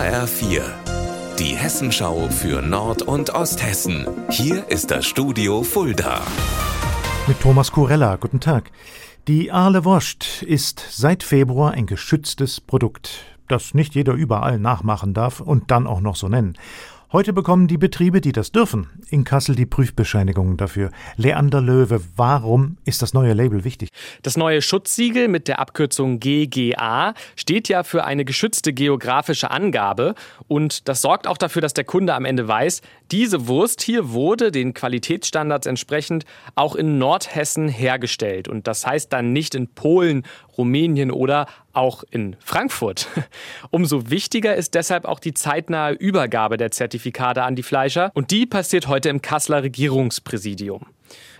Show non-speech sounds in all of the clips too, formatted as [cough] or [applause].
HR4, die Hessenschau für Nord- und Osthessen. Hier ist das Studio Fulda. Mit Thomas Kurella, guten Tag. Die Aale Wurst ist seit Februar ein geschütztes Produkt, das nicht jeder überall nachmachen darf und dann auch noch so nennen. Heute bekommen die Betriebe, die das dürfen, in Kassel die Prüfbescheinigungen dafür. Leander Löwe, warum ist das neue Label wichtig? Das neue Schutzsiegel mit der Abkürzung GGA steht ja für eine geschützte geografische Angabe und das sorgt auch dafür, dass der Kunde am Ende weiß, diese Wurst hier wurde den Qualitätsstandards entsprechend auch in Nordhessen hergestellt und das heißt dann nicht in Polen, Rumänien oder auch in Frankfurt. [laughs] Umso wichtiger ist deshalb auch die zeitnahe Übergabe der Zertifikate an die Fleischer und die passiert heute im Kasseler Regierungspräsidium.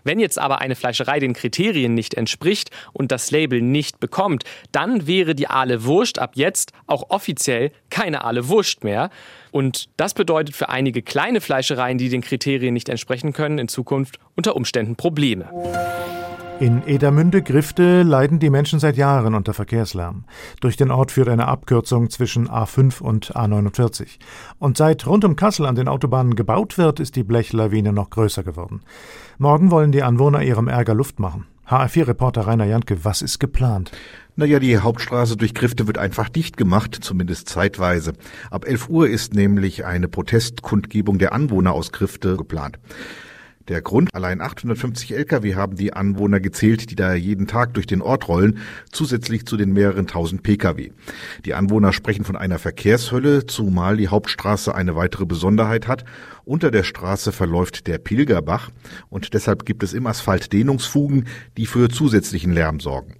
Wenn jetzt aber eine Fleischerei den Kriterien nicht entspricht und das Label nicht bekommt, dann wäre die Aale Wurst ab jetzt auch offiziell keine Aale Wurst mehr. Und das bedeutet für einige kleine Fleischereien, die den Kriterien nicht entsprechen können, in Zukunft unter Umständen Probleme. In Edermünde-Grifte leiden die Menschen seit Jahren unter Verkehrslärm. Durch den Ort führt eine Abkürzung zwischen A5 und A49. Und seit rund um Kassel an den Autobahnen gebaut wird, ist die Blechlawine noch größer geworden. Morgen wollen die Anwohner ihrem Ärger Luft machen. HR4-Reporter Rainer Jantke, was ist geplant? Naja, die Hauptstraße durch Grifte wird einfach dicht gemacht, zumindest zeitweise. Ab 11 Uhr ist nämlich eine Protestkundgebung der Anwohner aus Grifte geplant. Der Grund, allein 850 Lkw haben die Anwohner gezählt, die da jeden Tag durch den Ort rollen, zusätzlich zu den mehreren tausend Pkw. Die Anwohner sprechen von einer Verkehrshölle, zumal die Hauptstraße eine weitere Besonderheit hat. Unter der Straße verläuft der Pilgerbach und deshalb gibt es im Asphalt Dehnungsfugen, die für zusätzlichen Lärm sorgen.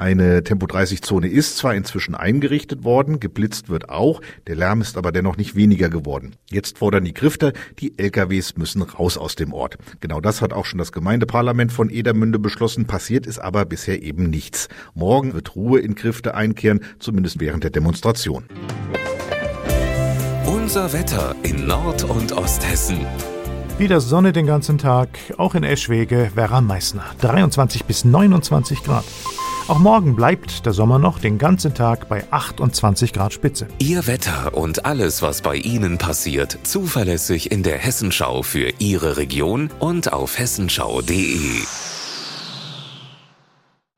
Eine Tempo-30-Zone ist zwar inzwischen eingerichtet worden, geblitzt wird auch, der Lärm ist aber dennoch nicht weniger geworden. Jetzt fordern die Grifter, die LKWs müssen raus aus dem Ort. Genau das hat auch schon das Gemeindeparlament von Edermünde beschlossen, passiert ist aber bisher eben nichts. Morgen wird Ruhe in Grifte einkehren, zumindest während der Demonstration. Unser Wetter in Nord- und Osthessen. Wieder Sonne den ganzen Tag, auch in Eschwege, Werra Meißner. 23 bis 29 Grad. Auch morgen bleibt der Sommer noch den ganzen Tag bei 28 Grad Spitze. Ihr Wetter und alles, was bei Ihnen passiert, zuverlässig in der Hessenschau für Ihre Region und auf hessenschau.de.